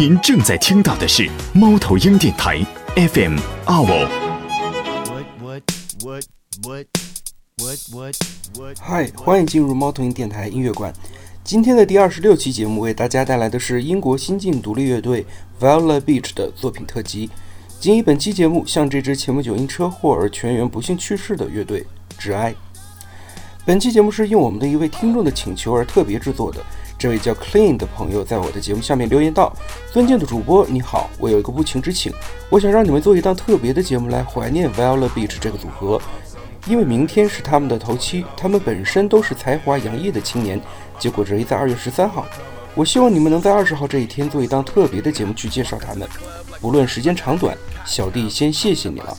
您正在听到的是猫头鹰电台 FM 二五。嗨，欢迎进入猫头鹰电台音乐馆。今天的第二十六期节目为大家带来的是英国新晋独立乐队 Viola Beach 的作品特辑。仅以本期节目向这支前不久因车祸而全员不幸去世的乐队致哀。本期节目是应我们的一位听众的请求而特别制作的。这位叫 Clean 的朋友在我的节目下面留言道：“尊敬的主播，你好，我有一个不情之请，我想让你们做一档特别的节目来怀念 Viola Beach 这个组合，因为明天是他们的头七，他们本身都是才华洋溢的青年，结果这一在二月十三号，我希望你们能在二十号这一天做一档特别的节目去介绍他们，不论时间长短，小弟先谢谢你了。”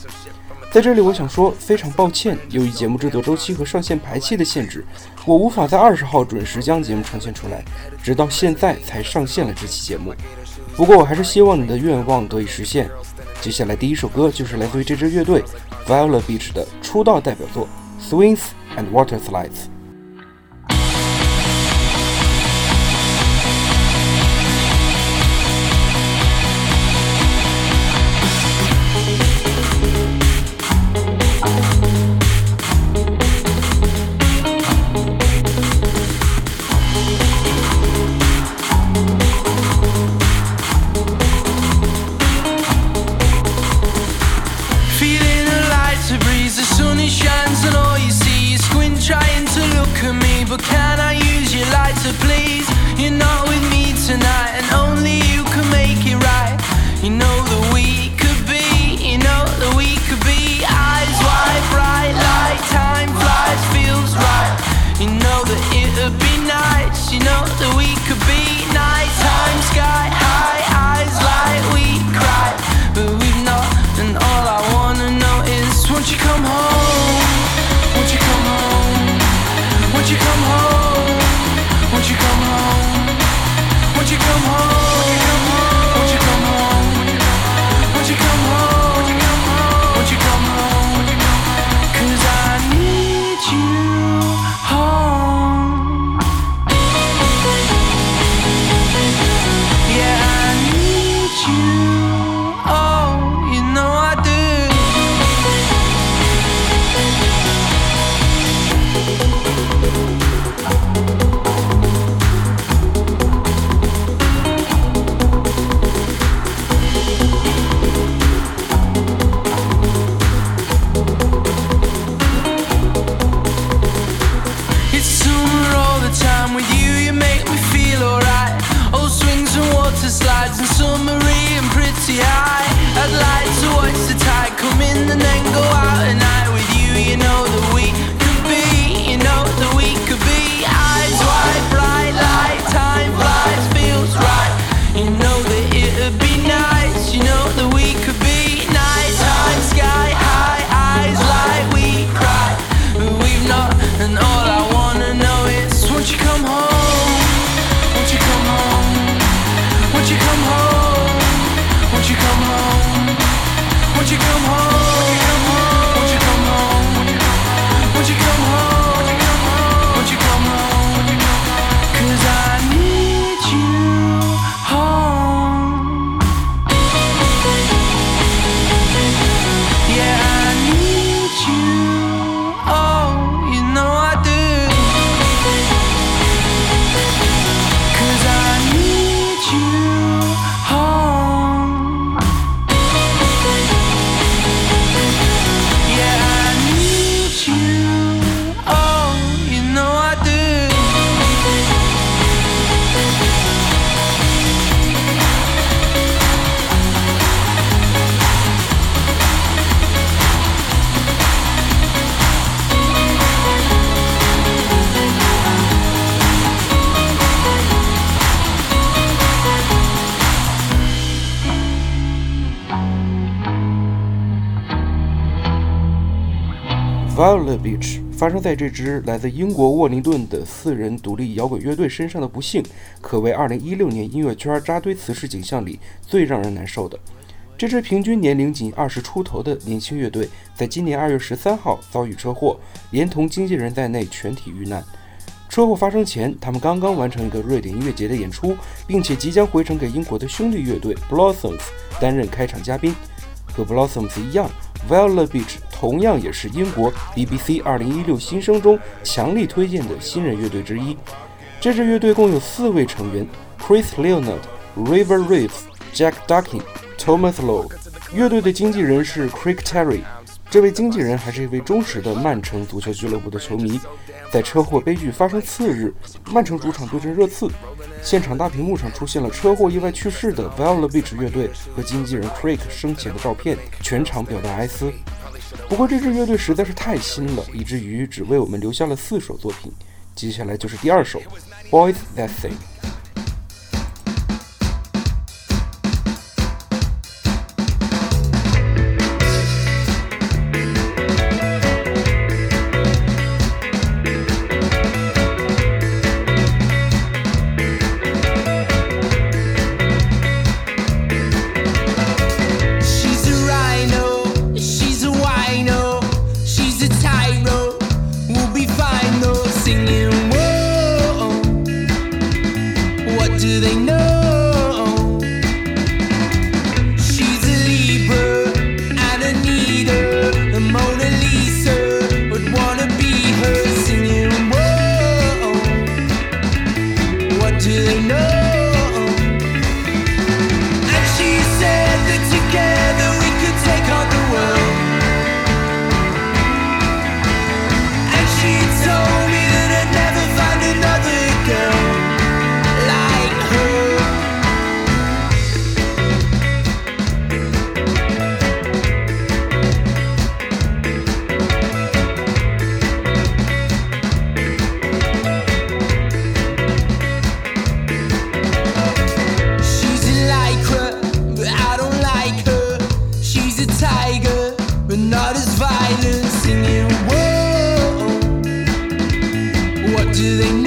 在这里，我想说，非常抱歉，由于节目制作周期和上线排期的限制，我无法在二十号准时将节目呈现出来，直到现在才上线了这期节目。不过，我还是希望你的愿望得以实现。接下来第一首歌就是来自于这支乐队 Viola Beach 的出道代表作《Swings and Water Slides》。But can I use your light to please? You're not with me tonight, and only you can make it right. You know that we could be, you know that we could be eyes wide bright, light, time flies, feels right. You know that it'd be nice, you know that we could be nighttime sky high. come on. Viola Beach 发生在这支来自英国沃灵顿的四人独立摇滚乐队身上的不幸，可谓2016年音乐圈扎堆辞世景象里最让人难受的。这支平均年龄仅二十出头的年轻乐队，在今年2月13号遭遇车祸，连同经纪人在内全体遇难。车祸发生前，他们刚刚完成一个瑞典音乐节的演出，并且即将回城给英国的兄弟乐队 Blossoms 担任开场嘉宾。和 Blossoms 一样，Viola Beach 同样也是英国 BBC 2016新生中强力推荐的新人乐队之一。这支乐队共有四位成员：Chris Leonard、River Reeves、Jack Ducking、Thomas Lowe。乐队的经纪人是 Craig Terry。这位经纪人还是一位忠实的曼城足球俱乐部的球迷。在车祸悲剧发生次日，曼城主场对阵热刺，现场大屏幕上出现了车祸意外去世的 Viola Beach 乐队和经纪人 Craig 生前的照片，全场表达哀思。不过这支乐队实在是太新了，以至于只为我们留下了四首作品。接下来就是第二首《Boys That Sing》。do they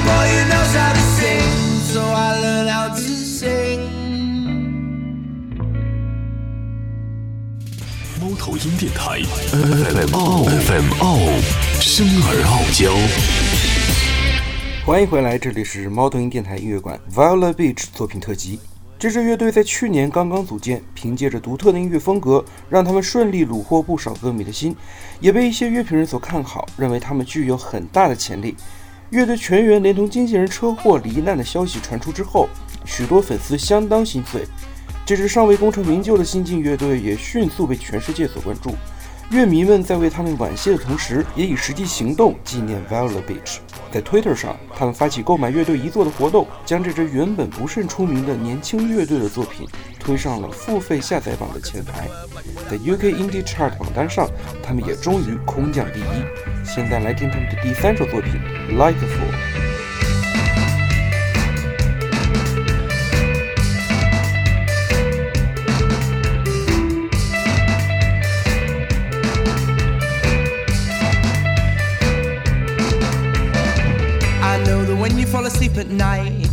猫头鹰电台，FM FM 傲生而傲娇欢迎回来，这里是猫头鹰电台音乐馆 Viola Beach 作品特辑。这支乐队在去年刚刚组建，凭借着独特的音乐风格，让他们顺利虏获不少歌迷的心，也被一些乐评人所看好，认为他们具有很大的潜力。乐队全员连同经纪人车祸罹难的消息传出之后，许多粉丝相当心碎。这支尚未功成名就的新晋乐队也迅速被全世界所关注。乐迷们在为他们惋惜的同时，也以实际行动纪念 Viola Beach。在 Twitter 上，他们发起购买乐队遗作的活动，将这支原本不甚出名的年轻乐队的作品推上了付费下载榜的前排。在 UK Indie Chart 榜单上，他们也终于空降第一。现在来听他们的第三首作品《Like a Fool》。Night.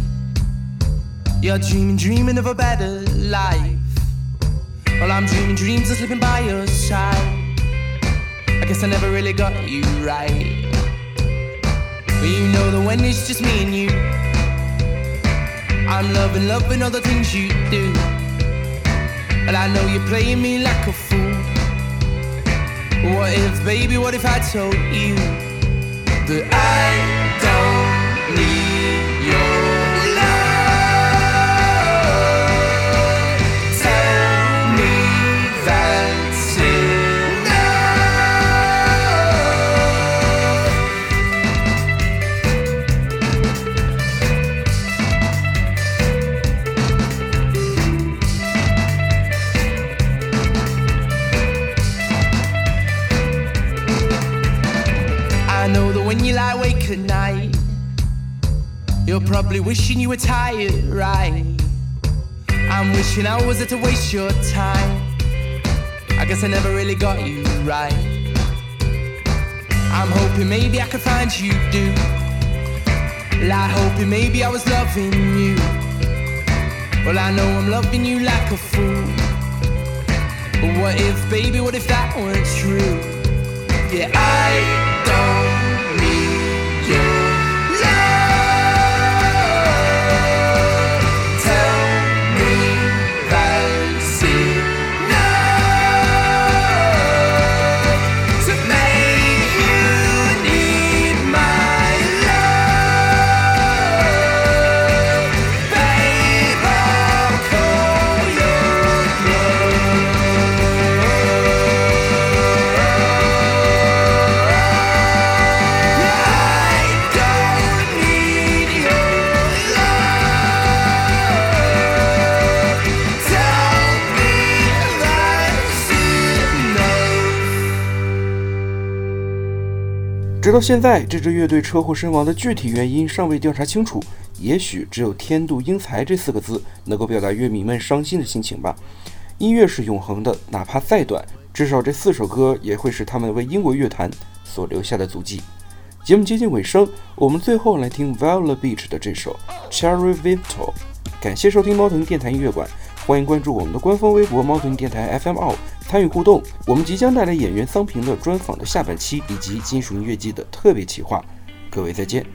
You're dreaming, dreaming of a better life. Well, I'm dreaming dreams of sleeping by your side. I guess I never really got you right. But you know that when it's just me and you, I'm loving, loving all the things you do. But I know you're playing me like a fool. What if, baby, what if I told you that I probably wishing you were tired, right? I'm wishing I was there to waste your time. I guess I never really got you right. I'm hoping maybe I could find you, do. Like hoping maybe I was loving you. Well, I know I'm loving you like a fool. But what if, baby, what if that weren't true? Yeah, I 直到现在，这支乐队车祸身亡的具体原因尚未调查清楚。也许只有“天妒英才”这四个字能够表达乐迷们伤心的心情吧。音乐是永恒的，哪怕再短，至少这四首歌也会是他们为英国乐坛所留下的足迹。节目接近尾声，我们最后来听 Viola Beach 的这首 Cherry Victor。感谢收听猫头鹰电台音乐馆，欢迎关注我们的官方微博猫头鹰电台 FM 二，参与互动。我们即将带来演员桑平的专访的下半期，以及金属音乐季的特别企划。各位再见。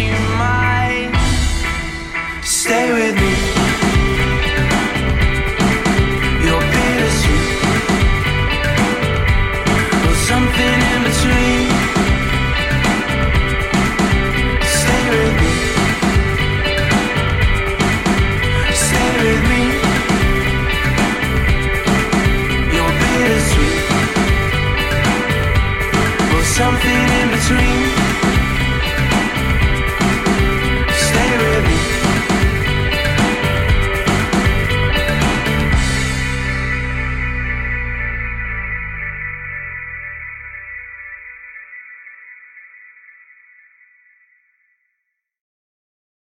you might stay with me.